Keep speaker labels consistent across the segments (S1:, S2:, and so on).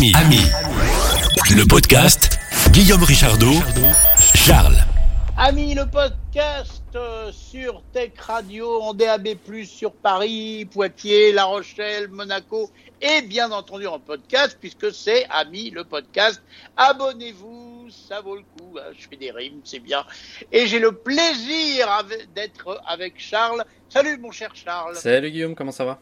S1: Ami, Ami, le podcast Guillaume Richardot, Charles.
S2: Ami, le podcast euh, sur Tech Radio en DAB+, sur Paris, Poitiers, La Rochelle, Monaco et bien entendu en podcast puisque c'est Ami, le podcast. Abonnez-vous, ça vaut le coup. hein, Je fais des rimes, c'est bien. Et j'ai le plaisir d'être avec Charles. Salut mon cher Charles.
S3: Salut Guillaume, comment ça va?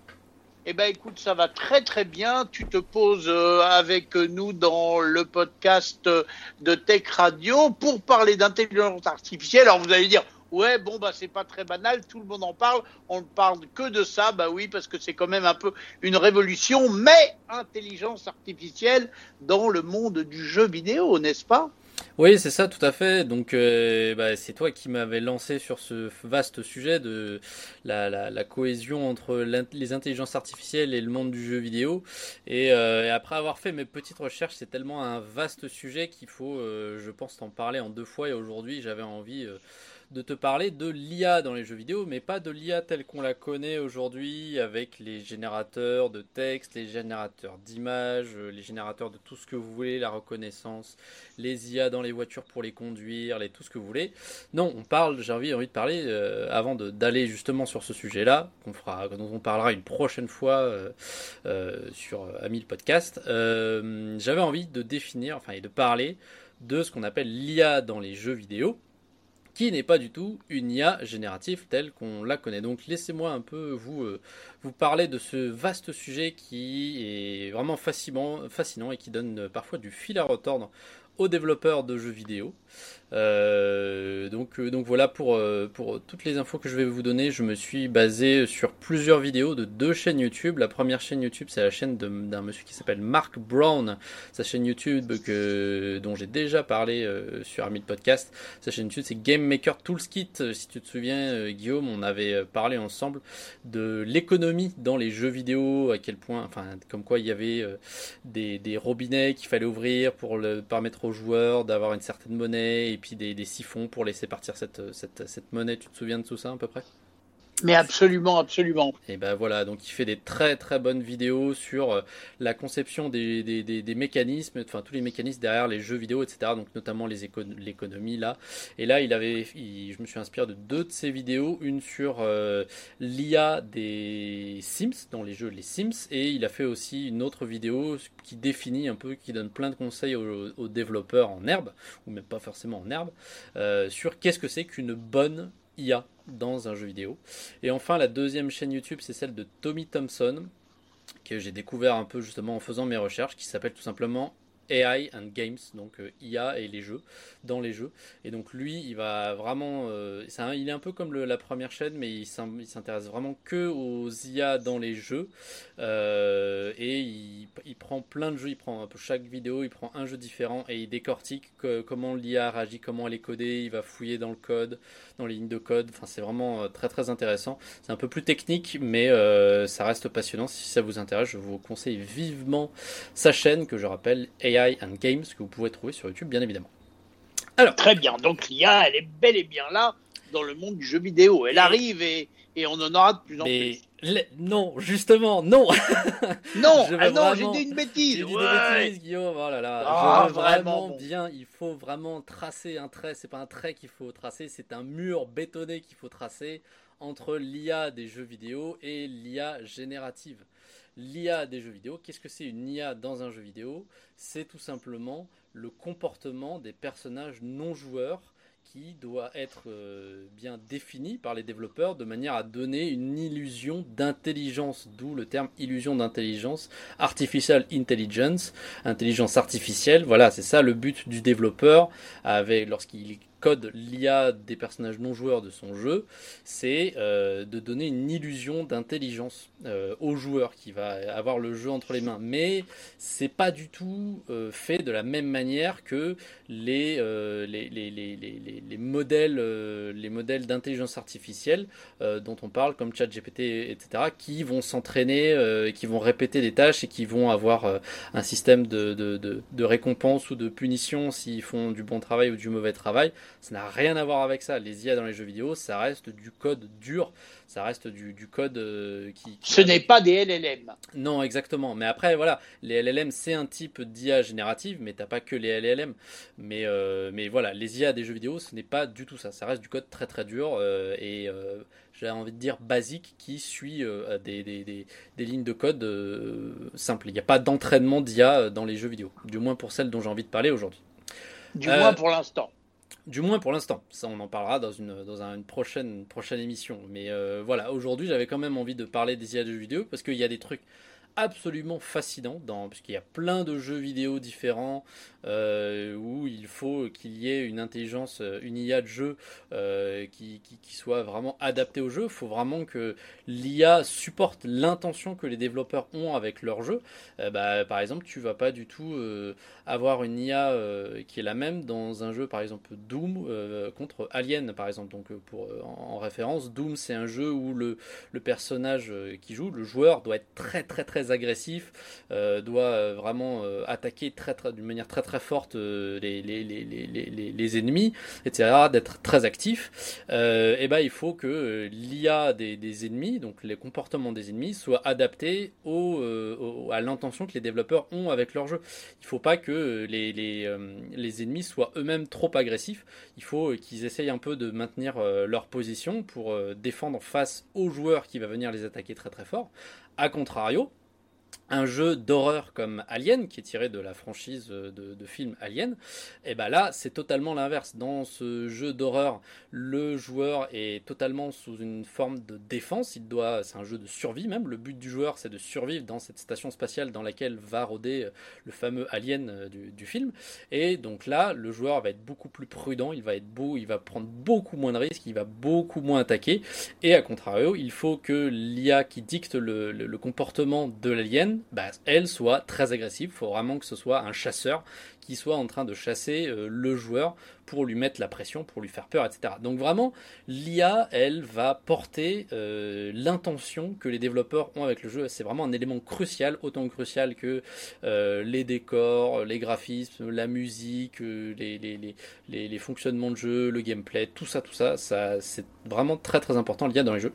S2: Eh ben écoute, ça va très très bien. Tu te poses euh, avec nous dans le podcast euh, de Tech Radio pour parler d'intelligence artificielle. Alors vous allez dire, ouais, bon bah c'est pas très banal, tout le monde en parle. On ne parle que de ça, bah oui, parce que c'est quand même un peu une révolution. Mais intelligence artificielle dans le monde du jeu vidéo, n'est-ce pas?
S3: Oui, c'est ça, tout à fait. Donc, euh, bah, c'est toi qui m'avais lancé sur ce vaste sujet de la, cohésion entre les intelligences artificielles et le monde du jeu vidéo. Et, euh, et après avoir fait mes petites recherches, c'est tellement un vaste sujet qu'il faut, euh, je pense, t'en parler en deux fois. Et aujourd'hui, j'avais envie de te parler de l'IA dans les jeux vidéo, mais pas de l'IA telle qu'on la connaît aujourd'hui avec les générateurs de texte, les générateurs d'images, euh, les générateurs de tout ce que vous voulez, la reconnaissance, les IA dans les voitures pour les conduire, les tout ce que vous voulez. Non, on parle, j'ai envie, envie de parler, euh, avant d'aller justement sur ce sujet-là, fera, dont on parlera une prochaine fois euh, sur Ami le podcast, j'avais envie de définir, enfin, et de parler de ce qu'on appelle l'IA dans les jeux vidéo qui n'est pas du tout une IA générative telle qu'on la connaît. Donc laissez-moi un peu vous, euh, parler de ce vaste sujet qui est vraiment fascinant, fascinant et qui donne euh, parfois du fil à retordre aux développeurs de jeux vidéo. Euh, donc, euh, donc voilà pour, euh, pour toutes les infos que je vais vous donner. Je me suis basé sur plusieurs vidéos de deux chaînes YouTube. La première chaîne YouTube, c'est la chaîne d'un monsieur qui s'appelle Mark Brown. Sa chaîne YouTube que, dont j'ai déjà parlé euh, sur de Podcast. Sa chaîne YouTube, c'est Game Maker Toolskit. Si tu te souviens, Guillaume, on avait parlé ensemble de l'économie dans les jeux vidéo, à quel point, enfin, comme quoi il y avait des, robinets qu'il fallait ouvrir pour le permettre aux joueurs d'avoir une certaine monnaie, puis des, siphons pour laisser partir cette monnaie. Tu te souviens de tout ça à peu près?
S2: Mais absolument, absolument.
S3: et ben voilà, donc il fait des très très bonnes vidéos sur euh, la conception des, des, mécanismes, enfin tous les mécanismes derrière les jeux vidéo, etc. Donc notamment les éco- l'économie là. Et là, il avait, je me suis inspiré de deux de ses vidéos, une sur euh, l'IA des Sims dans les jeux les Sims, et il a fait aussi une autre vidéo qui définit un peu, qui donne plein de conseils aux, aux développeurs en herbe ou même pas forcément en herbe euh, sur qu'est-ce que c'est qu'une bonne IA dans un jeu vidéo. Et enfin, la deuxième chaîne YouTube, c'est celle de Tommy Thompson, que j'ai découvert un peu justement en faisant mes recherches, qui s'appelle tout simplement AI and Games, donc euh, IA et les jeux, dans les jeux. Et donc lui, il va vraiment, euh, c'est un- il est un peu comme le- la première chaîne, mais il s'in- il s'intéresse vraiment que aux IA dans les jeux. Euh, et il prend plein de jeux, il prend un peu chaque vidéo, il prend un jeu différent et il décortique que- comment l'IA réagit, comment elle est codée, il va fouiller dans le code, dans les lignes de code. Enfin, c'est vraiment euh, très très intéressant. C'est un peu plus technique, mais euh, ça reste passionnant. Si ça vous intéresse, je vous conseille vivement sa chaîne que je rappelle AI and Games que vous pouvez trouver sur YouTube, bien évidemment.
S2: Très bien. Donc l'IA, elle est bel et bien là dans le monde du jeu vidéo. Elle arrive et, et on en aura de plus en
S3: Mais le- non, justement, non.
S2: plus. Non, ah non, j'ai dit une bêtise.
S3: J'ai dit
S2: Ouais.
S3: des bêtises, Guillaume. Oh là là.
S2: Ah,
S3: je veux vraiment
S2: vraiment, bon.
S3: bien. Il faut vraiment tracer un trait. C'est pas un trait qu'il faut tracer, c'est un mur bétonné qu'il faut tracer entre l'IA des jeux vidéo et l'IA générative. L'IA des jeux vidéo, qu'est-ce que c'est une IA dans un jeu vidéo? C'est tout simplement le comportement des personnages non joueurs qui doit être euh, bien défini par les développeurs de manière à donner une illusion d'intelligence, d'où le terme illusion d'intelligence, artificial intelligence, intelligence artificielle. Voilà, c'est ça le but du développeur lorsqu'il code l'IA des personnages non joueurs de son jeu, c'est euh, de donner une illusion d'intelligence euh, au joueur qui va avoir le jeu entre les mains. Mais c'est pas du tout euh, fait de la même manière que les, les, les, les, les, les- les modèles, les modèles d'intelligence artificielle dont on parle, comme ChatGPT, etc., qui vont s'entraîner, qui vont répéter des tâches et qui vont avoir un système de, de, de, de récompense ou de punition s'ils font du bon travail ou du mauvais travail. Ça n'a rien à voir avec ça. Les IA dans les jeux vidéo, ça reste du code dur, ça reste du, code qui,
S2: Ce n'est pas des LLM.
S3: Non, exactement. Mais après, voilà, les LLM, c'est un type d'IA générative, mais t'as pas que les LLM. Mais, mais voilà, les IA des jeux vidéo, ce n'est pas du tout ça. Ça reste du code très très dur et j'ai envie de dire basique qui suit euh, des, des, des, lignes de code euh, simples. Il n'y a pas d'entraînement d'IA euh, dans les jeux vidéo, du moins pour celles dont j'ai envie de parler aujourd'hui.
S2: Du moins pour l'instant.
S3: Du moins pour l'instant. Ça, on en parlera dans une, prochaine, prochaine émission. Mais voilà, aujourd'hui, j'avais quand même envie de parler des IA de jeux vidéo parce qu'il y a des trucs absolument fascinants dans, puisqu'il y a plein de jeux vidéo différents, euh, où il faut qu'il y ait une intelligence, euh, une IA de jeu euh, qui, soit vraiment adaptée au jeu. Il faut vraiment que l'IA supporte l'intention que les développeurs ont avec leur jeu. Bah, par exemple, tu vas pas du tout avoir une IA qui est la même dans un jeu, par exemple Doom contre Alien, par exemple. Donc, en, référence, Doom, c'est un jeu où le personnage qui joue, le joueur, doit être très très très agressif, doit vraiment attaquer très, très, d'une manière très très forte euh, les, les, les, les, ennemis, etc., d'être très actif, euh, et ben, il faut que euh, l'IA des, des, ennemis, donc les comportements des ennemis, soient adaptés au, à l'intention que les développeurs ont avec leur jeu. Il faut pas que les, les, les ennemis soient eux-mêmes trop agressifs, il faut qu'ils essayent un peu de maintenir leur position pour défendre face au joueur qui va venir les attaquer très très fort. A contrario, un jeu d'horreur comme Alien, qui est tiré de la franchise de, de film Alien, et ben là c'est totalement l'inverse. Dans ce jeu d'horreur, le joueur est totalement sous une forme de défense. Il doit, c'est un jeu de survie même. Le but du joueur c'est de survivre dans cette station spatiale dans laquelle va rôder le fameux Alien euh, du, film. Et donc là, le joueur va être beaucoup plus prudent. Il va être beau, il va prendre beaucoup moins de risques, il va beaucoup moins attaquer. Et à contrario, il faut que l'IA qui dicte le comportement de l'alien bah, elle soit très agressive. Il faut vraiment que ce soit un chasseur qui soit en train de chasser euh, le joueur pour lui mettre la pression, pour lui faire peur, etc. Donc vraiment, l'IA, elle va porter euh, l'intention que les développeurs ont avec le jeu. C'est vraiment un élément crucial, autant crucial que euh, les décors, les graphismes, la musique, les, fonctionnements de jeu, le gameplay, tout ça, tout ça c'est vraiment très très important l'IA dans les jeux.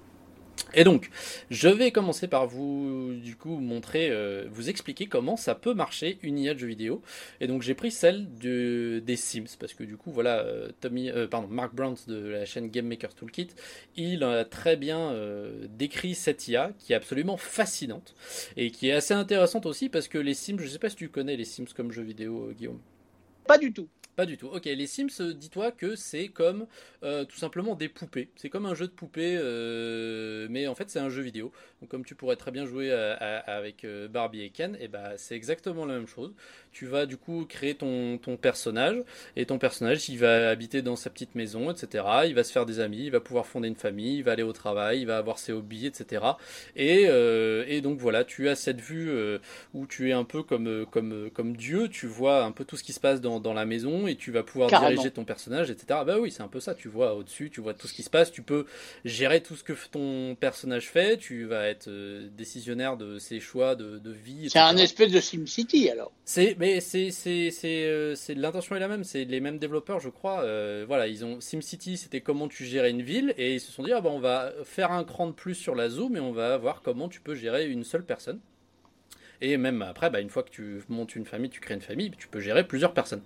S3: Et donc, je vais commencer par vous, du coup, montrer, euh, vous expliquer comment ça peut marcher une IA de jeu vidéo. Et donc, j'ai pris celle de, des Sims, parce que du coup, voilà, euh, Tommy, euh, pardon, Mark Brown de la chaîne Game Maker Toolkit, il a très bien décrit cette IA qui est absolument fascinante et qui est assez intéressante aussi parce que les Sims, je sais pas si tu connais les Sims comme jeu vidéo, Guillaume.
S2: Pas du tout.
S3: Pas du tout. Ok, les Sims, euh, dis-toi que c'est comme euh, tout simplement des poupées. C'est comme un jeu de poupées, euh, mais en fait c'est un jeu vidéo. Donc comme tu pourrais très bien jouer avec Barbie et Ken, et eh ben c'est exactement la même chose. Tu vas du coup créer ton, ton personnage, et ton personnage il va habiter dans sa petite maison, etc. Il va se faire des amis, il va pouvoir fonder une famille, il va aller au travail, il va avoir ses hobbies, etc. Et, et donc voilà, tu as cette vue où tu es un peu comme, comme, comme Dieu, tu vois un peu tout ce qui se passe dans, dans la maison et tu vas pouvoir diriger ton personnage, etc. Bah oui, c'est un peu ça. Tu vois au-dessus, tu vois tout ce qui se passe. Tu peux gérer tout ce que ton personnage fait. Tu vas être euh, décisionnaire de ses choix de, vie.
S2: C'est un espèce de SimCity alors.
S3: C'est, mais c'est, c'est, c'est, euh, c'est l'intention est la même. C'est les mêmes développeurs, je crois. Euh, voilà, ils ont SimCity, c'était comment tu gérais une ville, et ils se sont dit ah bah on va faire un cran de plus sur la zoom et on va voir comment tu peux gérer une seule personne. Et même après, bah, une fois que tu montes une famille, tu crées une famille, tu peux gérer plusieurs personnes.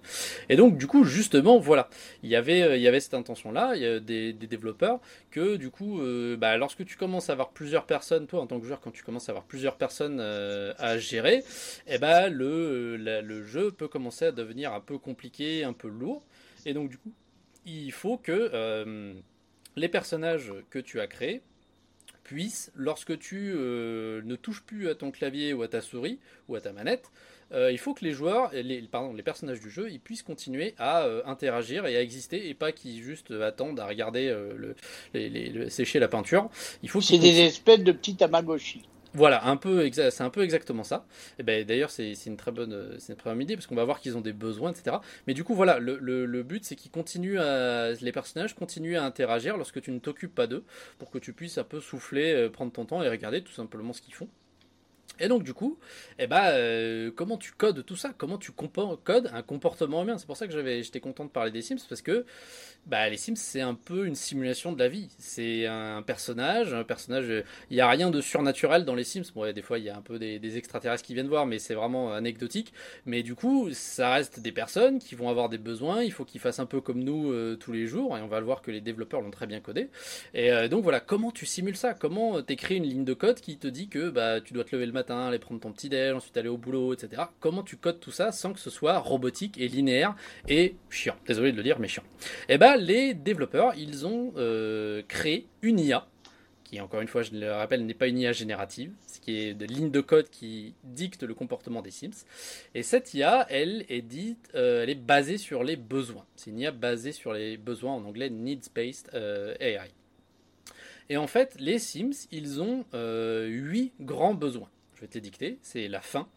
S3: Et donc, du coup, justement, voilà, il y avait, euh, cette intention-là, il y a des, développeurs, que du coup, euh, bah, lorsque tu commences à avoir plusieurs personnes, toi en tant que joueur, quand tu commences à avoir plusieurs personnes euh, à gérer, eh le, le jeu peut commencer à devenir un peu compliqué, un peu lourd. Et donc, du coup, il faut que les personnages que tu as créés, puisse, lorsque tu euh, ne touches plus à ton clavier ou à ta souris ou à ta manette, euh, il faut que les joueurs, les, pardon, les personnages du jeu, ils puissent continuer à euh, interagir et à exister et pas qu'ils juste attendent à regarder le, sécher la peinture. Il faut
S2: c'est des espèces de petits Tamagotchi.
S3: Voilà, un peu c'est un peu exactement ça. Et ben d'ailleurs c'est une très bonne c'est une très bonne idée parce qu'on va voir qu'ils ont des besoins etc. Mais du coup voilà le, le, but c'est qu'ils continuent à les personnages continuent à interagir lorsque tu ne t'occupes pas d'eux pour que tu puisses un peu souffler, euh, prendre ton temps et regarder tout simplement ce qu'ils font. Et donc du coup, eh ben, euh, comment tu codes tout ça? Comment tu codes un comportement humain? C'est pour ça que j'avais, j'étais content de parler des Sims parce que bah, les Sims c'est un peu une simulation de la vie. C'est un personnage, un personnage. Il n'y a rien de surnaturel dans les Sims. Des fois il y a un peu des, extraterrestres qui viennent voir, mais c'est vraiment anecdotique. Mais du coup, ça reste des personnes qui vont avoir des besoins. Il faut qu'ils fassent un peu comme nous euh, tous les jours, et on va le voir que les développeurs l'ont très bien codé. Et euh, donc voilà, comment tu simules ça? Comment t'écris une ligne de code qui te dit que bah tu dois te lever le matin aller prendre ton petit déj, ensuite aller au boulot, etc. Comment tu codes tout ça sans que ce soit robotique et linéaire et chiant? Désolé de le dire, mais chiant. Eh ben, les développeurs, ils ont euh, créé une IA qui encore une fois, je le rappelle, n'est pas une IA générative, ce qui est de lignes de code qui dictent le comportement des Sims. Et cette IA, elle est dite, euh, elle est basée sur les besoins. C'est une IA basée sur les besoins en anglais needs-based euh, AI. Et en fait, les Sims, ils ont huit grands besoins je vais te dicter, c'est la faim,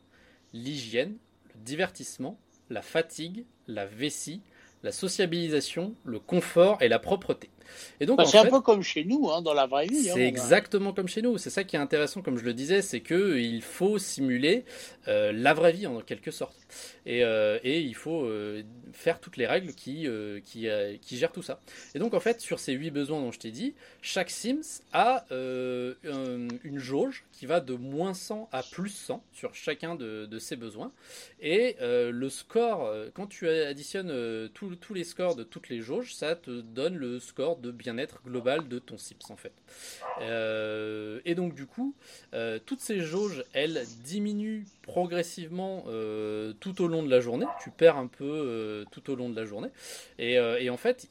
S3: l'hygiène, le divertissement, la fatigue, la vessie, la sociabilisation, le confort et la propreté.
S2: Et donc, bah, c'est un peu comme chez nous, hein, dans la vraie vie.
S3: Hein, c'est exactement comme chez nous. C'est ça qui est intéressant, comme je le disais, c'est que il faut simuler euh, la vraie vie en quelque sorte, et, euh, et il faut euh, faire toutes les règles qui qui, qui, gèrent tout ça. Et donc en fait, sur ces huit besoins dont je t'ai dit, chaque Sims a une jauge qui va de moins 100 à plus 100 sur chacun de, de ses besoins, et le score, quand tu additionnes tous les scores de toutes les jauges, ça te donne le score de bien-être global de ton SIPS en fait. Euh, et donc du coup, euh, toutes ces jauges, elles diminuent progressivement euh, tout au long de la journée. Tu perds un peu tout au long de la journée. Et, en fait,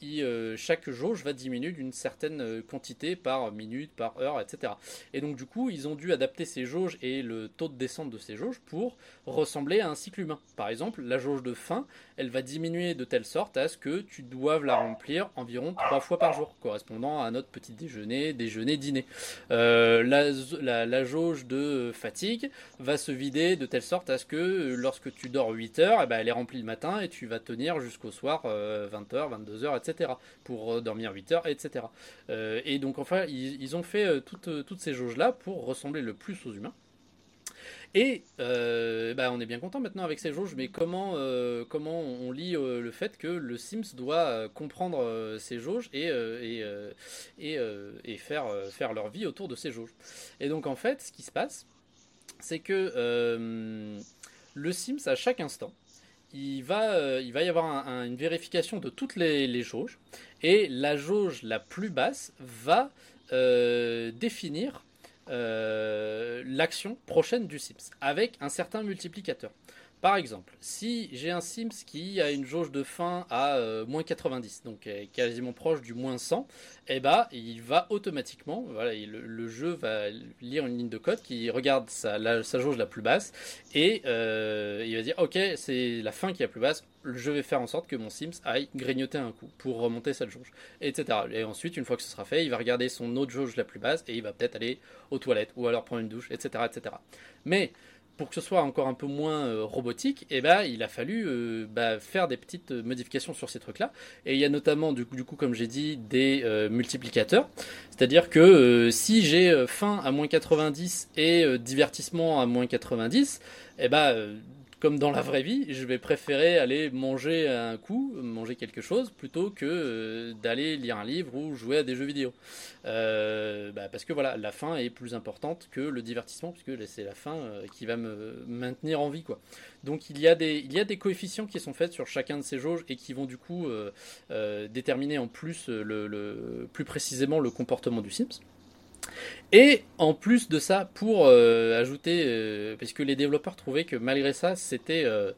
S3: chaque jauge va diminuer d'une certaine quantité par minute, par heure, etc. Et donc du coup, ils ont dû adapter ces jauges et le taux de descente de ces jauges pour ressembler à un cycle humain. Par exemple, la jauge de faim, elle va diminuer de telle sorte à ce que tu doives la remplir environ trois fois par correspondant à notre petit déjeuner, déjeuner, dîner. Euh, la, jauge de fatigue va se vider de telle sorte à ce que euh, lorsque tu dors 8 heures, eh ben, elle est remplie le matin et tu vas tenir jusqu'au soir 20h, 22h, etc. pour dormir 8 heures, etc. Euh, et donc enfin, ils, ont fait toutes, toutes ces jauges-là pour ressembler le plus aux humains. Et euh, bah, on est bien content maintenant avec ces jauges, mais comment, euh, comment on lit euh, le fait que le Sims doit comprendre ces jauges et, et, et, faire, faire leur vie autour de ces jauges. Et donc en fait, ce qui se passe, c'est que le Sims, à chaque instant, il va, il va y avoir une vérification de toutes les, les, jauges, et la jauge la plus basse va définir euh, l'action prochaine du Sims avec un certain multiplicateur. Par exemple, si j'ai un Sims qui a une jauge de fin à euh, moins 90, donc quasiment proche du moins 100, eh ben, il va automatiquement, voilà, le, jeu va lire une ligne de code qui regarde sa, jauge la plus basse et euh, il va dire ok, c'est la fin qui est la plus basse, je vais faire en sorte que mon Sims aille grignoter un coup pour remonter cette jauge, etc. Et ensuite, une fois que ce sera fait, il va regarder son autre jauge la plus basse et il va peut-être aller aux toilettes ou alors prendre une douche, etc. etc. Mais pour que ce soit encore un peu moins euh, robotique, eh ben, il a fallu euh, bah, faire des petites modifications sur ces trucs-là. Et il y a notamment, du coup, du coup comme j'ai dit, des euh, multiplicateurs. C'est-à-dire que si j'ai faim à moins 90 et divertissement à moins 90, eh ben, comme dans la vraie vie, je vais préférer aller manger un coup, manger quelque chose, plutôt que euh, d'aller lire un livre ou jouer à des jeux vidéo. Euh, bah, parce que voilà, la fin est plus importante que le divertissement, puisque c'est la fin euh, qui va me maintenir en vie. Quoi. Donc il y, a des, il y a des coefficients qui sont faits sur chacun de ces jauges et qui vont du coup déterminer en plus le, plus précisément le comportement du Sims. Et en plus de ça, pour euh, ajouter, euh, parce les développeurs trouvaient que malgré ça, c'était euh,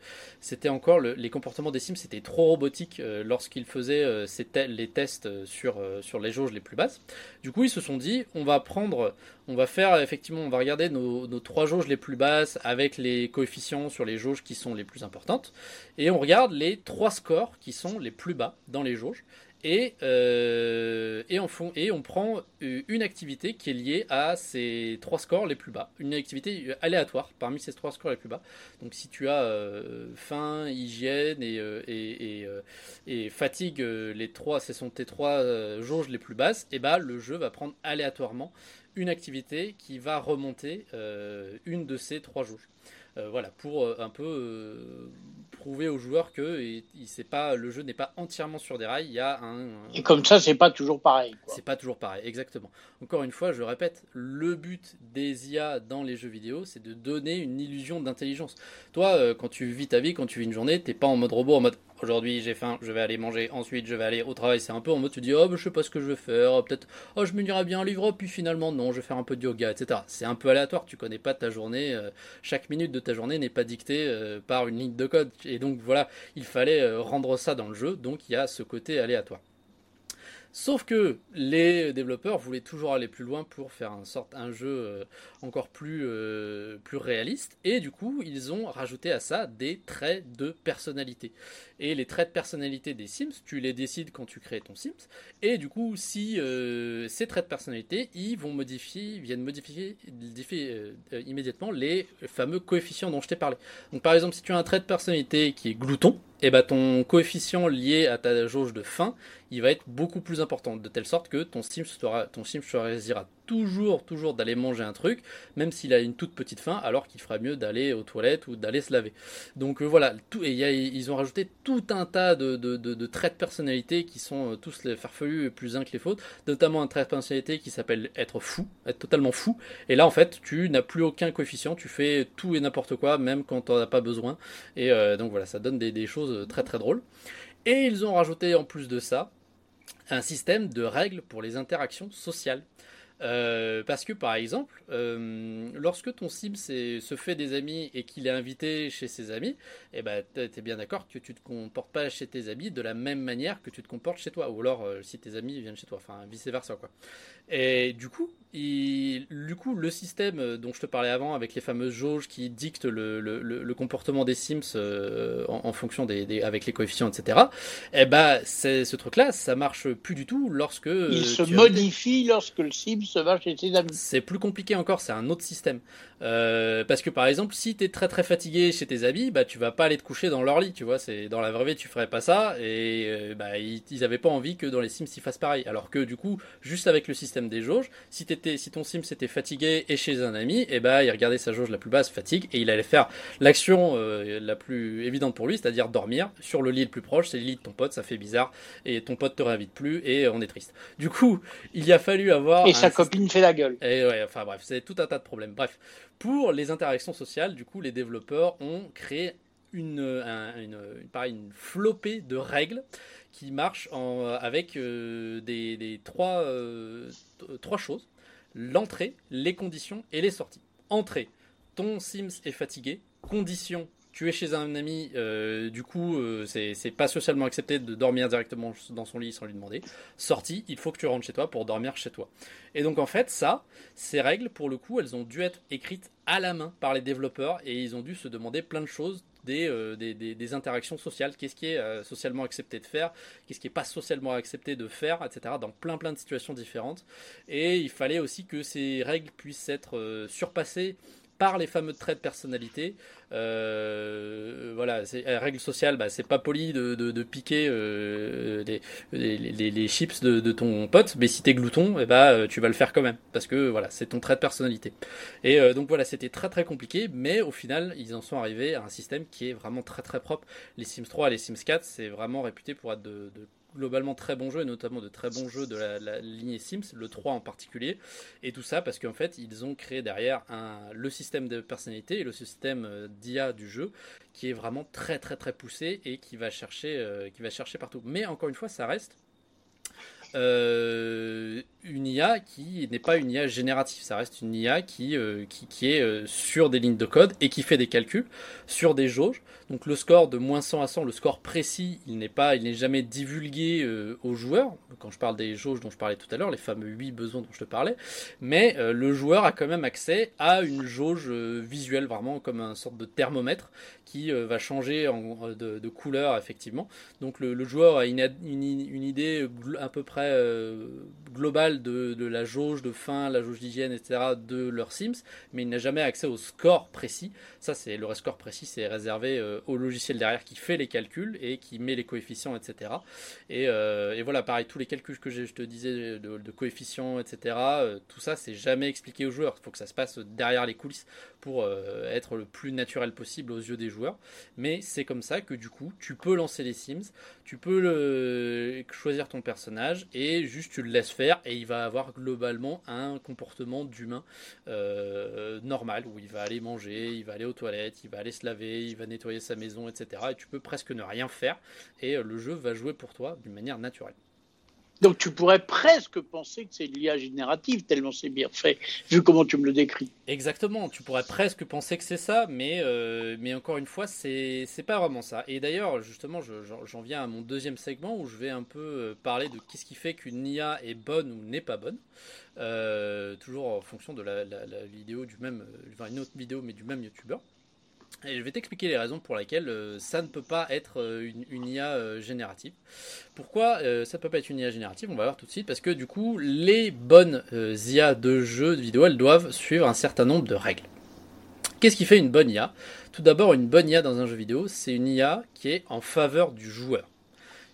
S3: encore les comportements des Sims, c'était trop robotique lorsqu'ils faisaient les tests sur sur les jauges les plus basses. Du coup, ils se sont dit, on va prendre, on va faire effectivement, on va regarder nos, nos trois jauges les plus basses avec les coefficients sur les jauges qui sont les plus importantes, et on regarde les trois scores qui sont les plus bas dans les jauges Et, euh, et, on fond, et on prend une activité qui est liée à ces trois scores les plus bas. Une activité aléatoire parmi ces trois scores les plus bas. Donc si tu as euh, faim, hygiène et, euh, fatigue, les trois, ce sont tes trois jauges les plus basses, et bah le jeu va prendre aléatoirement une activité qui va remonter une de ces trois jauges. Voilà, pour un peu prouver aux joueurs que il, pas, le jeu n'est pas entièrement sur des rails. Il y a un.
S2: Et comme ça, c'est pas toujours pareil.
S3: C'est pas toujours pareil, exactement. Encore une fois, je répète, le but des IA dans les jeux vidéo, c'est de donner une illusion d'intelligence. Toi, euh, quand tu vis ta vie, quand tu vis une journée, t'es pas en mode robot, en mode aujourd'hui j'ai faim, je vais aller manger, ensuite je vais aller au travail. C'est un peu en mode tu dis oh bah, je sais pas ce que je vais faire, peut-être oh je me lirai bien un livre, puis finalement non, je vais faire un peu de yoga, etc. C'est un peu aléatoire, tu connais pas ta journée, euh, chaque minute de ta journée n'est pas dictée euh, par une ligne de code. Et donc voilà, il fallait euh, rendre ça dans le jeu, donc il y a ce côté aléatoire. Sauf que les développeurs voulaient toujours aller plus loin pour faire un, sorte, un jeu encore plus, plus réaliste. Et du coup, ils ont rajouté à ça des traits de personnalité. Et les traits de personnalité des Sims, tu les décides quand tu crées ton Sims. Et du coup, si euh, ces traits de personnalité, ils vont modifier, viennent modifier, immédiatement les fameux coefficients dont je t'ai parlé. Donc par exemple, si tu as un trait de personnalité qui est glouton, et eh ben, ton coefficient lié à ta jauge de faim, il va être beaucoup plus important, de telle sorte que ton Sims, ton Sims choisira toujours, toujours d'aller manger un truc, même s'il a une toute petite faim, alors qu'il ferait mieux d'aller aux toilettes ou d'aller se laver. Donc euh, voilà, tout, et ils ont rajouté tout un tas de, traits de personnalité qui sont euh, tous les farfelus plus uns que les fautes, notamment un trait de personnalité qui s'appelle être fou, être totalement fou. Et là, en fait, tu n'as plus aucun coefficient, tu fais tout et n'importe quoi, même quand tu n'en as pas besoin. Et euh, donc voilà, ça donne des choses très très drôles. Et ils ont rajouté en plus de ça un système de règles pour les interactions sociales. Euh, parce que par exemple, euh, lorsque ton sim se fait des amis et qu'il est invité chez ses amis, eh ben, tu es bien d'accord que tu te comportes pas chez tes amis de la même manière que tu te comportes chez toi, ou alors euh, si tes amis viennent chez toi, enfin vice versa quoi. Et du coup, il, du coup, le système dont je te parlais avant, avec les fameuses jauges qui dictent le, le, le comportement des Sims en, fonction des, avec les coefficients, etc. Eh ben, ce truc-là, ça marche plus du tout lorsque
S2: il se modifie lorsque le Sims
S3: c'est plus compliqué encore, c'est un autre système. Euh, parce que par exemple, si tu es très très fatigué chez tes amis, bah tu vas pas aller te coucher dans leur lit, tu vois. C'est dans la vraie vie, tu ferais pas ça. Et euh, bah ils, ils, avaient pas envie que dans les Sims ils fassent pareil. Alors que du coup, juste avec le système des jauges, si t'étais, si ton Sim était fatigué et chez un ami, et bah il regardait sa jauge la plus basse, fatigue, et il allait faire l'action euh, la plus évidente pour lui, c'est-à-dire dormir sur le lit le plus proche. C'est le lit de ton pote, ça fait bizarre, et ton pote te réinvite plus, et on est triste. Du coup, il y a fallu avoir
S2: et sa copine fait la gueule.
S3: Et ouais, enfin bref, c'est tout un tas de problèmes. Bref, pour les interactions sociales, du coup, les développeurs ont créé une, une, une, flopée de règles qui marchent en, avec euh, des, trois, euh, trois choses l'entrée, les conditions et les sorties. Entrée, ton Sims est fatigué. Condition, tu es chez un ami, euh, du coup, euh, c'est pas socialement accepté de dormir directement dans son lit sans lui demander. Sortie, il faut que tu rentres chez toi pour dormir chez toi. Et donc, en fait, ça, ces règles, pour le coup, elles ont dû être écrites à la main par les développeurs et ils ont dû se demander plein de choses des, euh, des, interactions sociales, qu'est-ce qui est socialement accepté de faire, qu'est-ce qui n'est pas socialement accepté de faire, etc., dans plein plein de situations différentes. Et il fallait aussi que ces règles puissent être surpassées par les fameux traits de personnalité. Euh, voilà, c'est euh, règle sociale, bah, c'est pas poli de, piquer euh, les, chips de, ton pote, mais si t'es glouton, eh bah, tu vas le faire quand même, parce que voilà, c'est ton trait de personnalité. Et donc voilà, c'était très très compliqué, mais au final, ils en sont arrivés à un système qui est vraiment très très propre. Les Sims 3 et les Sims 4, c'est vraiment réputé pour être de globalement très bons jeux, et notamment de très bons jeux de la, lignée Sims, le 3 en particulier. Et tout ça parce qu'en fait, ils ont créé derrière le système de personnalité et le système euh, d'IA du jeu qui est vraiment très très très poussé et qui va chercher, euh, qui va chercher partout. Mais encore une fois, ça reste euh, une IA qui n'est pas une IA générative. Ça reste une IA qui, euh, qui, qui, est euh, sur des lignes de code et qui fait des calculs sur des jauges. Donc le score de moins 100 à 100, le score précis, il n'est pas, il n'est jamais divulgué aux joueurs. Quand je parle des jauges dont je parlais tout à l'heure, les fameux 8 besoins dont je te parlais, mais le joueur a quand même accès à une jauge visuelle, vraiment comme un sorte de thermomètre qui va changer de, couleur effectivement. Donc le, joueur a une, une, idée à peu près globale de, de, la jauge de faim, la jauge d'hygiène, etc. de leur Sims, mais il n'a jamais accès au score précis. Ça, c'est le score précis, c'est réservé au logiciel derrière qui fait les calculs et qui met les coefficients, etc. Et, euh, et voilà, pareil, tous les calculs que je te disais de, coefficients, etc., euh, tout ça, c'est jamais expliqué aux joueurs. Il faut que ça se passe derrière les coulisses pour euh, être le plus naturel possible aux yeux des joueurs. Mais c'est comme ça que du coup, tu peux lancer les Sims, tu peux choisir ton personnage et juste tu le laisses faire et il va avoir globalement un comportement d'humain euh, normal où il va aller manger, il va aller aux toilettes, il va aller se laver, il va nettoyer sa maison, etc. Et tu peux presque ne rien faire et euh, le jeu va jouer pour toi d'une manière naturelle.
S2: Donc tu pourrais presque penser que c'est une IA générative, tellement c'est bien fait, vu comment tu me le décris.
S3: Exactement, tu pourrais presque penser que c'est ça, mais, euh, encore une fois, c'est pas vraiment ça. Et d'ailleurs, justement, j'en viens à mon deuxième segment où je vais un peu euh, parler de qu'est-ce qui fait qu'une IA est bonne ou n'est pas bonne. Euh, toujours en fonction de la, vidéo du même, enfin une autre vidéo, mais du même youtubeur. Et je vais t'expliquer les raisons pour lesquelles euh, ça ne peut pas être euh, une, IA euh, générative. Pourquoi ça ne peut pas être une IA générative? On va voir tout de suite. Parce que du coup, les bonnes IA de jeux de vidéo, elles doivent suivre un certain nombre de règles. Qu'est-ce qui fait une bonne IA Tout d'abord, une bonne IA dans un jeu vidéo, c'est une IA qui est en faveur du joueur.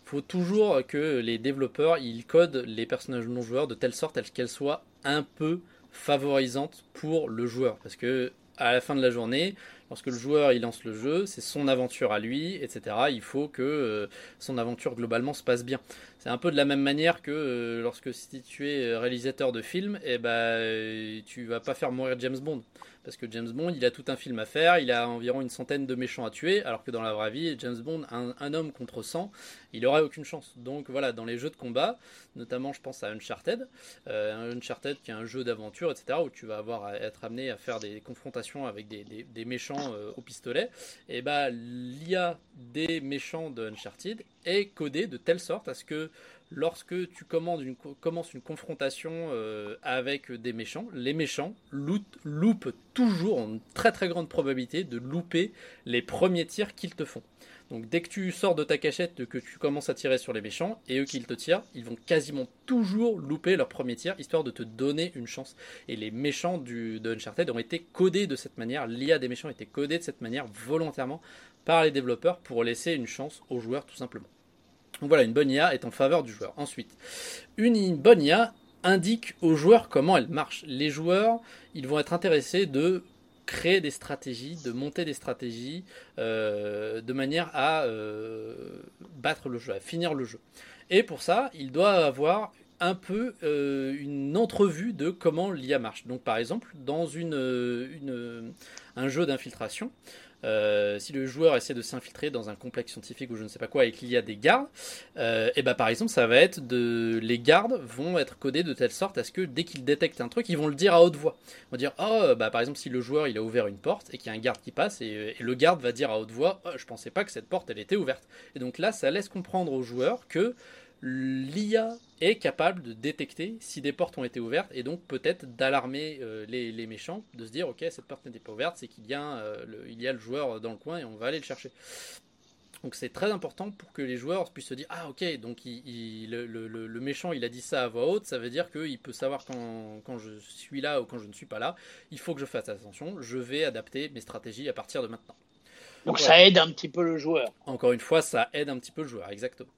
S3: Il faut toujours que les développeurs ils codent les personnages non joueurs de telle sorte qu'elles soient un peu favorisantes pour le joueur. Parce que à la fin de la journée, lorsque le joueur il lance le jeu, c'est son aventure à lui, etc. Il faut que euh, son aventure globalement se passe bien. C'est un peu de la même manière que euh, lorsque si tu es réalisateur de film, et eh ben tu vas pas faire mourir James Bond parce que James Bond, il a tout un film à faire, il a environ une centaine de méchants à tuer, alors que dans la vraie vie, James Bond, un, homme contre 100, il aurait aucune chance. Donc voilà, dans les jeux de combat, notamment je pense à Uncharted, euh, Uncharted qui est un jeu d'aventure, etc., où tu vas avoir à être amené à faire des confrontations avec des méchants euh, au pistolet, et bah l'IA des méchants de Uncharted est codée de telle sorte à ce que lorsque tu une, commences une confrontation euh, avec des méchants, les méchants loupent toujours en très très grande probabilité de louper les premiers tirs qu'ils te font. Donc dès que tu sors de ta cachette, que tu commences à tirer sur les méchants, et eux qui te tirent, ils vont quasiment toujours louper leur premier tir, histoire de te donner une chance. Et les méchants de Uncharted ont été codés de cette manière, l'IA des méchants a été codée de cette manière volontairement par les développeurs pour laisser une chance aux joueurs tout simplement. Donc voilà, une bonne IA est en faveur du joueur. Ensuite, une bonne IA indique aux joueurs comment elle marche. Les joueurs, ils vont être intéressés de créer des stratégies, de monter des stratégies euh, de manière à euh, battre le jeu, à finir le jeu. Et pour ça, il doit avoir un peu euh, une entrevue de comment l'IA marche. Donc par exemple, dans un jeu d'infiltration, euh, si le joueur essaie de s'infiltrer dans un complexe scientifique ou je ne sais pas quoi et qu'il y a des gardes, euh, et bah par exemple ça va être de les gardes vont être codés de telle sorte à ce que dès qu'ils détectent un truc, ils vont le dire à haute voix. Ils vont dire oh bah par exemple si le joueur il a ouvert une porte et qu'il y a un garde qui passe et, et le garde va dire à haute voix oh, je pensais pas que cette porte elle était ouverte. Et donc là ça laisse comprendre au joueur que l'IA est capable de détecter si des portes ont été ouvertes et donc peut-être d'alarmer euh, les, les, méchants, de se dire ok cette porte n'était pas ouverte, c'est qu'il y, euh, il y a le joueur dans le coin et on va aller le chercher. Donc c'est très important pour que les joueurs puissent se dire ah ok donc il, il, le, le, le, méchant il a dit ça à voix haute, ça veut dire qu'il peut savoir quand, quand je suis là ou quand je ne suis pas là, il faut que je fasse attention, je vais adapter mes stratégies à partir de maintenant.
S2: Donc, donc ça aide un petit peu le joueur.
S3: Encore une fois ça aide un petit peu le joueur, exactement.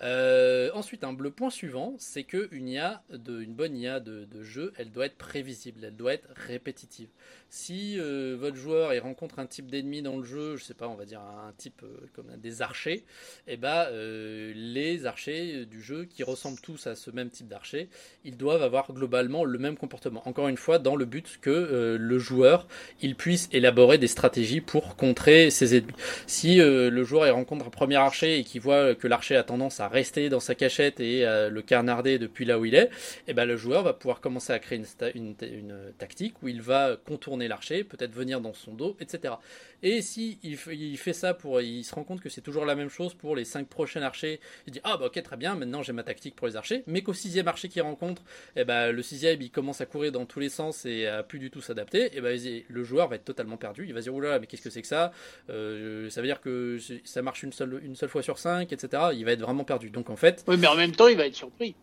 S3: Euh, ensuite, un, le point suivant, c'est qu'une une bonne IA de, jeu, elle doit être prévisible, elle doit être répétitive. Si euh, votre joueur il rencontre un type d'ennemi dans le jeu, je sais pas, on va dire un type euh, comme des archers, et eh ben les archers du jeu qui ressemblent tous à ce même type d'archer, ils doivent avoir globalement le même comportement. Encore une fois, dans le but que le joueur il puisse élaborer des stratégies pour contrer ses ennemis. Si le joueur il rencontre un premier archer et qu'il voit que l'archer a tendance à rester dans sa cachette et le carnarder depuis là où il est, et eh ben le joueur va pouvoir commencer à créer une, tactique où il va contourner l'archer, peut-être venir dans son dos, etc. Et si il, fait ça pour, il se rend compte que c'est toujours la même chose pour les cinq prochains archers, il dit ah bah ok très bien, maintenant j'ai ma tactique pour les archers, mais qu'au sixième archer qu'il rencontre, et eh ben le sixième il commence à courir dans tous les sens et à plus du tout s'adapter, et ben le joueur va être totalement perdu, il va se dire oula mais qu'est-ce que c'est que ça, euh, ça veut dire que ça marche une seule, une seule fois sur cinq, etc. Il va être vraiment perdu. Donc en fait.
S2: Oui mais en même temps il va être surpris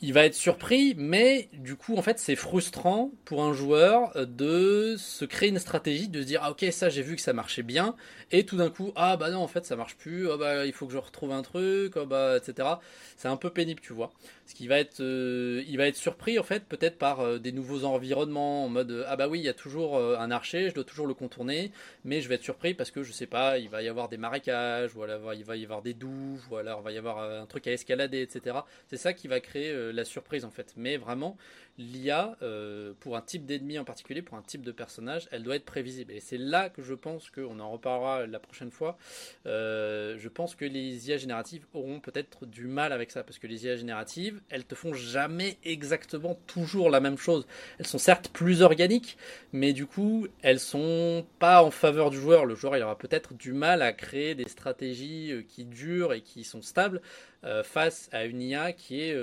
S3: il va être surpris, mais du coup, en fait, c'est frustrant pour un joueur de se créer une stratégie, de se dire, ah ok, ça j'ai vu que ça marchait bien, et tout d'un coup, ah bah non, en fait, ça marche plus, ah bah il faut que je retrouve un truc, ah bah, etc. C'est un peu pénible, tu vois. Ce qui va être, euh, il va être surpris, en fait, peut-être par euh, des nouveaux environnements, en mode, ah bah oui, il y a toujours euh, un archer, je dois toujours le contourner, mais je vais être surpris parce que je sais pas, il va y avoir des marécages, ou alors il va y avoir des douves, ou alors il va y avoir un truc à escalader, etc. C'est ça qui va créer la surprise en fait. Mais vraiment, l'IA, euh, pour un type d'ennemi en particulier, pour un type de personnage, elle doit être prévisible. Et c'est là que je pense qu'on en reparlera la prochaine fois. Euh, je pense que les IA génératives auront peut-être du mal avec ça, parce que les IA génératives, elles te font jamais exactement toujours la même chose. Elles sont certes plus organiques, mais du coup, elles sont pas en faveur du joueur. Le joueur, il aura peut-être du mal à créer des stratégies euh, qui durent et qui sont stables face à une IA qui est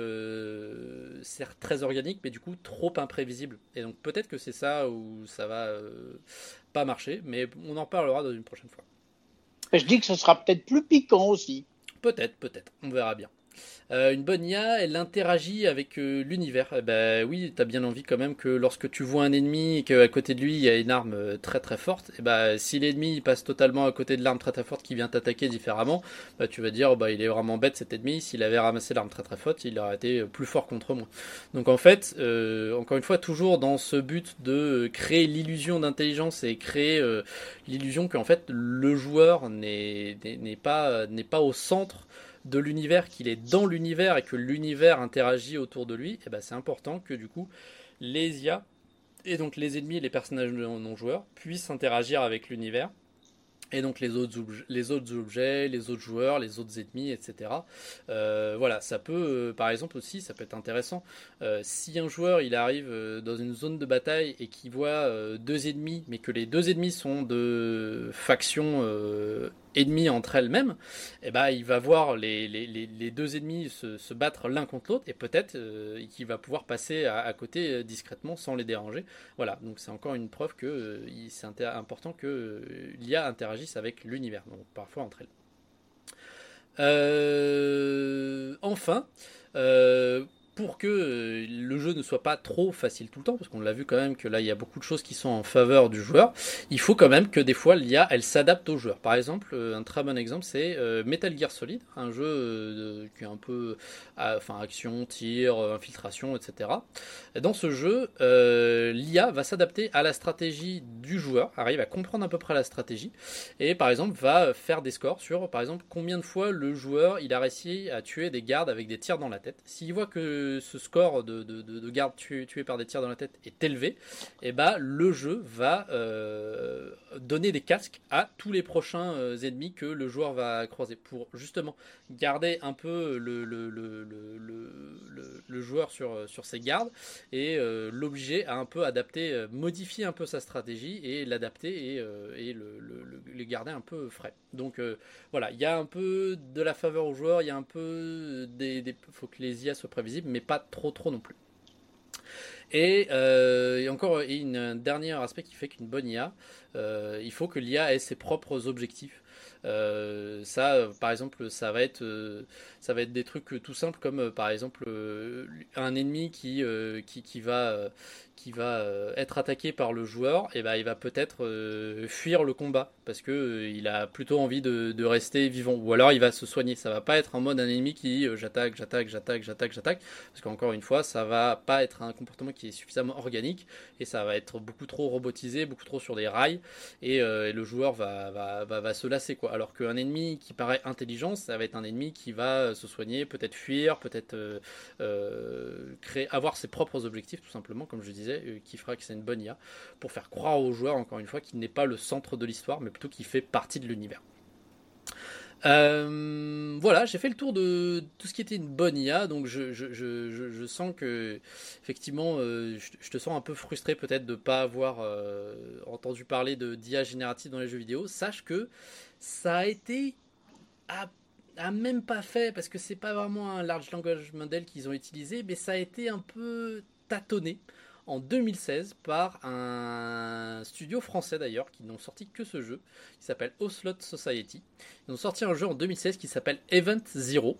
S3: certes très organique, mais du coup trop imprévisible. Et donc peut-être que c'est ça où ça va euh, pas marcher, mais on en parlera dans une prochaine fois.
S2: je dis que ce sera peut-être plus piquant aussi.
S3: Peut-être, peut-être, on verra bien. Euh, une bonne IA, elle interagit avec euh, l'univers. Eh ben oui, tu as bien envie quand même que lorsque tu vois un ennemi et qu'à côté de lui il y a une arme euh, très très forte, eh ben si l'ennemi passe totalement à côté de l'arme très très forte qui vient t'attaquer différemment, bah, tu vas dire bah il est vraiment bête cet ennemi. S'il avait ramassé l'arme très très forte, il aurait été plus fort contre moi. Donc en fait, encore une fois, toujours dans ce but de créer l'illusion d'intelligence et créer l'illusion qu'en fait le joueur n'est pas n'est pas au centre de l'univers, qu'il est dans l'univers et que l'univers interagit autour de lui, eh ben c'est important que du coup les IA et donc les ennemis et les personnages non joueurs puissent interagir avec l'univers et donc les autres, les autres objets, les autres joueurs, les autres ennemis, etc. Euh, voilà, ça peut, euh, par exemple aussi, ça peut être intéressant. Euh, si un joueur il arrive dans une zone de bataille et qu'il voit deux ennemis, mais que les deux ennemis sont de factions ennemies entre elles-mêmes, eh ben, il va voir les, les, deux ennemis se, battre l'un contre l'autre et peut-être euh, qu'il va pouvoir passer à, côté euh, discrètement sans les déranger. Voilà, donc c'est encore une preuve que euh, c'est important que l'IA interagisse avec l'univers, donc parfois entre elles. enfin, pour que euh, le jeu ne soit pas trop facile tout le temps, parce qu'on l'a vu quand même que là il y a beaucoup de choses qui sont en faveur du joueur, il faut quand même que des fois l'IA elle s'adapte au joueur. Par exemple, euh, un très bon exemple c'est euh, Metal Gear Solid, un jeu qui est un peu enfin action, tir, infiltration, etc. Dans ce jeu, l'IA va s'adapter à la stratégie du joueur, arrive à comprendre à peu près la stratégie, et par exemple va faire des scores sur par exemple combien de fois le joueur il a réussi à tuer des gardes avec des tirs dans la tête. S'il voit que ce score de, de, garde tué, par des tirs dans la tête est élevé, et eh bah, le jeu va euh, donner des casques à tous les prochains euh, ennemis que le joueur va croiser pour justement garder un peu le, joueur sur, sur ses gardes et euh, l'obliger à un peu adapter, modifier un peu sa stratégie et l'adapter et, le, garder un peu frais. Donc voilà, il y a un peu de la faveur aux joueurs, il y a un peu des, des faut que les IA soient prévisibles, mais pas trop trop non plus. Et, euh, encore un dernier aspect qui fait qu'une bonne IA, euh, il faut que l'IA ait ses propres objectifs. Euh, ça, par exemple, ça va être, ça va être des trucs tout simples comme par exemple un ennemi qui, qui, va qui va être attaqué par le joueur, et ben il va peut-être fuir le combat parce que il a plutôt envie de, rester vivant. Ou alors il va se soigner. Ça va pas être en mode un ennemi qui j'attaque, j'attaque, j'attaque, j'attaque, j'attaque. Parce qu'encore une fois, ça va pas être un comportement qui est suffisamment organique et ça va être beaucoup trop robotisé, beaucoup trop sur des rails et, le joueur va, va, se lasser quoi. Alors qu'un ennemi qui paraît intelligent, ça va être un ennemi qui va se soigner, peut-être fuir, peut-être créer, avoir ses propres objectifs tout simplement, comme je disais euh, qui fera que c'est une bonne IA, pour faire croire aux joueurs, encore une fois, qu'il n'est pas le centre de l'histoire, mais plutôt qu'il fait partie de l'univers. Euh, voilà, j'ai fait le tour de tout ce qui était une bonne IA, donc je, sens que effectivement, euh, je, te sens un peu frustré peut-être de ne pas avoir euh, entendu parler de d'IA générative dans les jeux vidéo. Sache que ça a été à, même pas fait parce que c'est pas vraiment un large language model qu'ils ont utilisé, mais ça a été un peu tâtonné en 2016 par un studio français d'ailleurs qui n'ont sorti que ce jeu qui s'appelle Oslot Society. Ils ont sorti un jeu en 2016 qui s'appelle Event Zero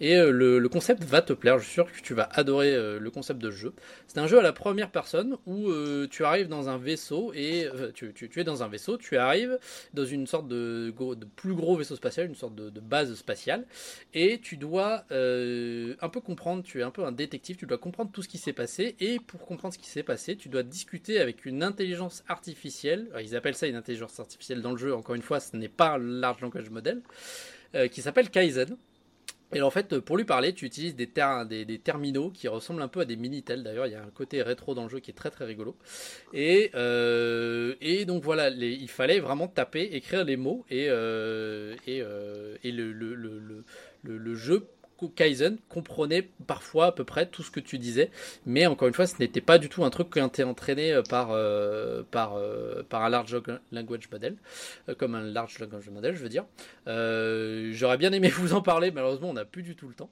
S3: et euh, le, concept va te plaire, je suis sûr que tu vas adorer euh, le concept de jeu. C'est un jeu à la première personne où euh, tu arrives dans un vaisseau et tu, es dans un vaisseau, tu arrives dans une sorte de, plus gros vaisseau spatial, une sorte de, de base spatiale et tu dois un peu comprendre, tu es un peu un détective, tu dois comprendre tout ce qui s'est passé et pour comprendre ce qui s'est passé, tu dois discuter avec une intelligence artificielle. ils appellent ça une intelligence artificielle dans le jeu. Encore une fois, ce n'est pas un large langage model euh, qui s'appelle Kaizen. Et en fait, pour lui parler, tu utilises des, des, terminaux qui ressemblent un peu à des Minitel. D'ailleurs, il y a un côté rétro dans le jeu qui est très très rigolo. Et, euh, donc voilà, il fallait vraiment taper, écrire les mots et, euh, le, jeu Kaizen comprenait parfois à peu près tout ce que tu disais, mais encore une fois, ce n'était pas du tout un truc qui était entraîné euh, par, euh, par, euh, par un large language model, comme un large language model, je veux dire. J'aurais bien aimé vous en parler, malheureusement, on n'a plus du tout le temps.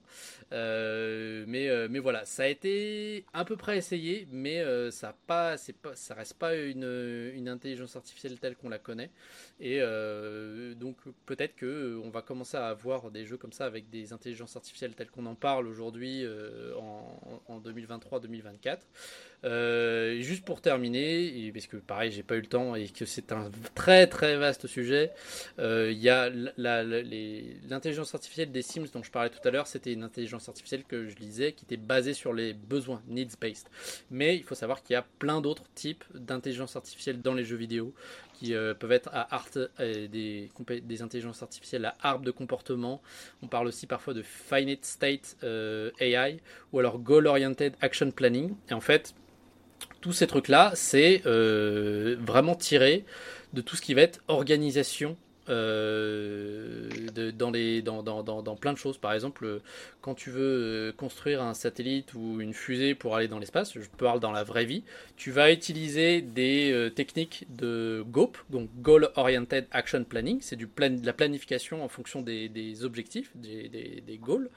S3: mais, mais voilà, ça a été à peu près essayé, mais ça, pas, pas, ça reste pas une, une intelligence artificielle telle qu'on la connaît. Et donc peut-être que on va commencer à avoir des jeux comme ça avec des intelligences artificielles tel qu'on en parle aujourd'hui euh, en, 2023-2024. Euh, juste pour terminer, parce que pareil, j'ai pas eu le temps et que c'est un très très vaste sujet, euh, il y a l'intelligence artificielle des Sims dont je parlais tout à l'heure, c'était une intelligence artificielle que je lisais qui était basée sur les besoins, needs-based. Mais il faut savoir qu'il y a plein d'autres types d'intelligence artificielle dans les jeux vidéo qui euh, peuvent être à art, des, des, intelligences artificielles à arbre de comportement. On parle aussi parfois de finite state AI ou alors goal oriented action planning. Et en fait, tous ces trucs-là, c'est vraiment tiré de tout ce qui va être organisation euh, dans, les, dans, dans, dans, plein de choses. Par exemple, quand tu veux euh, construire un satellite ou une fusée pour aller dans l'espace, je parle dans la vraie vie, tu vas utiliser des euh, techniques de GOP, donc Goal Oriented Action Planning, c'est plan, de la planification en fonction des, objectifs, des, des, des goals.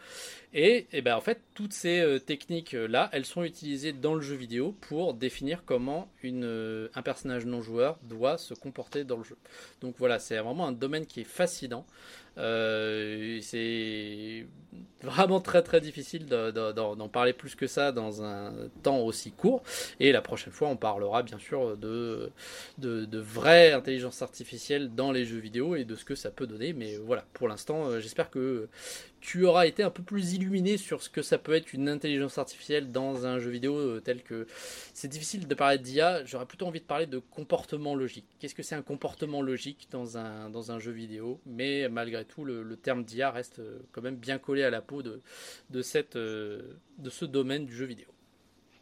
S3: Et, et, eh ben en fait, toutes ces techniques là, elles sont utilisées dans le jeu vidéo pour définir comment une, un personnage non joueur doit se comporter dans le jeu. Donc voilà, c'est vraiment un domaine qui est fascinant. Euh, c'est vraiment très très difficile d'en parler plus que ça dans un temps aussi court. Et la prochaine fois, on parlera bien sûr de, de, de vraie intelligence artificielle dans les jeux vidéo et de ce que ça peut donner. Mais voilà, pour l'instant, euh, j'espère que tu auras été un peu plus illuminé sur ce que ça peut être une intelligence artificielle dans un jeu vidéo euh, tel que c'est difficile de parler d'IA, j'aurais plutôt envie de parler de comportement logique. Qu'est-ce que c'est un comportement logique dans un, dans un jeu vidéo? Mais malgré tout, le, terme d'IA reste euh, quand même bien collé à la peau de, de, cette, euh, de ce domaine du jeu vidéo.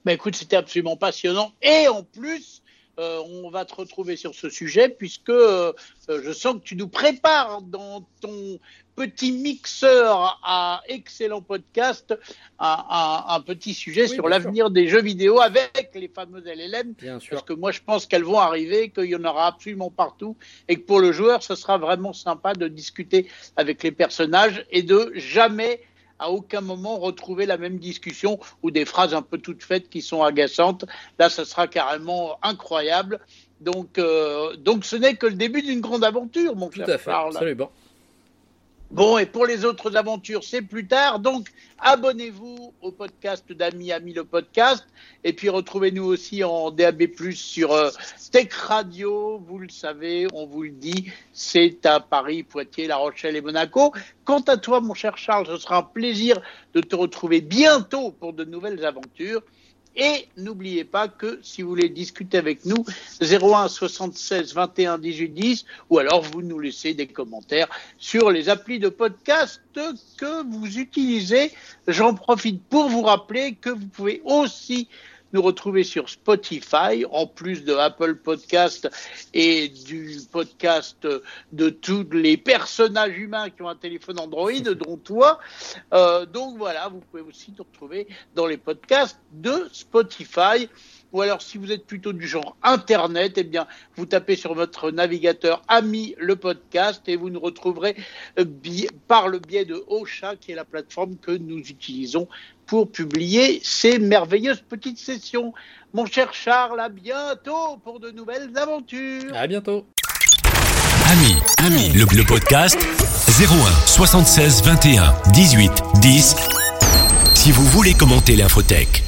S2: Mais écoute, c'était absolument passionnant. Et en plus, euh, on va te retrouver sur ce sujet puisque je sens que tu nous prépares dans ton petit mixeur à excellent podcast un, petit sujet sur l'avenir des jeux vidéo avec les fameuses LLM. Bien sûr. Parce que moi, je pense qu'elles vont arriver, qu'il y en aura absolument partout et que pour le joueur, ce sera vraiment sympa de discuter avec les personnages et de jamais à aucun moment retrouver la même discussion ou des phrases un peu toutes faites qui sont agaçantes. Là, ce sera carrément incroyable. Donc, euh, donc ce n'est que le début d'une grande aventure, mon
S3: Tout à fait, Absolument.
S2: Bon, et pour les autres aventures, c'est plus tard. Donc, abonnez-vous au podcast d'Ami Ami le podcast. Et puis, retrouvez-nous aussi en DAB+, sur euh, Tech Radio. Vous le savez, on vous le dit, c'est à Paris, Poitiers, La Rochelle et Monaco. Quant à toi, mon cher Charles, ce sera un plaisir de te retrouver bientôt pour de nouvelles aventures. Et n'oubliez pas que si vous voulez discuter avec nous, 01 76 21 18 10, ou alors vous nous laissez des commentaires sur les applis de podcast que vous utilisez. J'en profite pour vous rappeler que vous pouvez aussi nous retrouver sur Spotify, en plus de Apple Podcast et du podcast de tous les personnages humains qui ont un téléphone Android, dont toi. Euh, donc voilà, vous pouvez aussi nous retrouver dans les podcasts de Spotify. Ou alors, si vous êtes plutôt du genre Internet, eh bien, vous tapez sur votre navigateur ami le podcast et vous nous retrouverez euh, par le biais de Ocha, qui est la plateforme que nous utilisons pour publier ces merveilleuses petites sessions. Mon cher Charles, à bientôt pour de nouvelles aventures.
S3: À bientôt.
S1: Ami, ami, le, le podcast 01 76 21 18 10. Si vous voulez commenter l'infotech.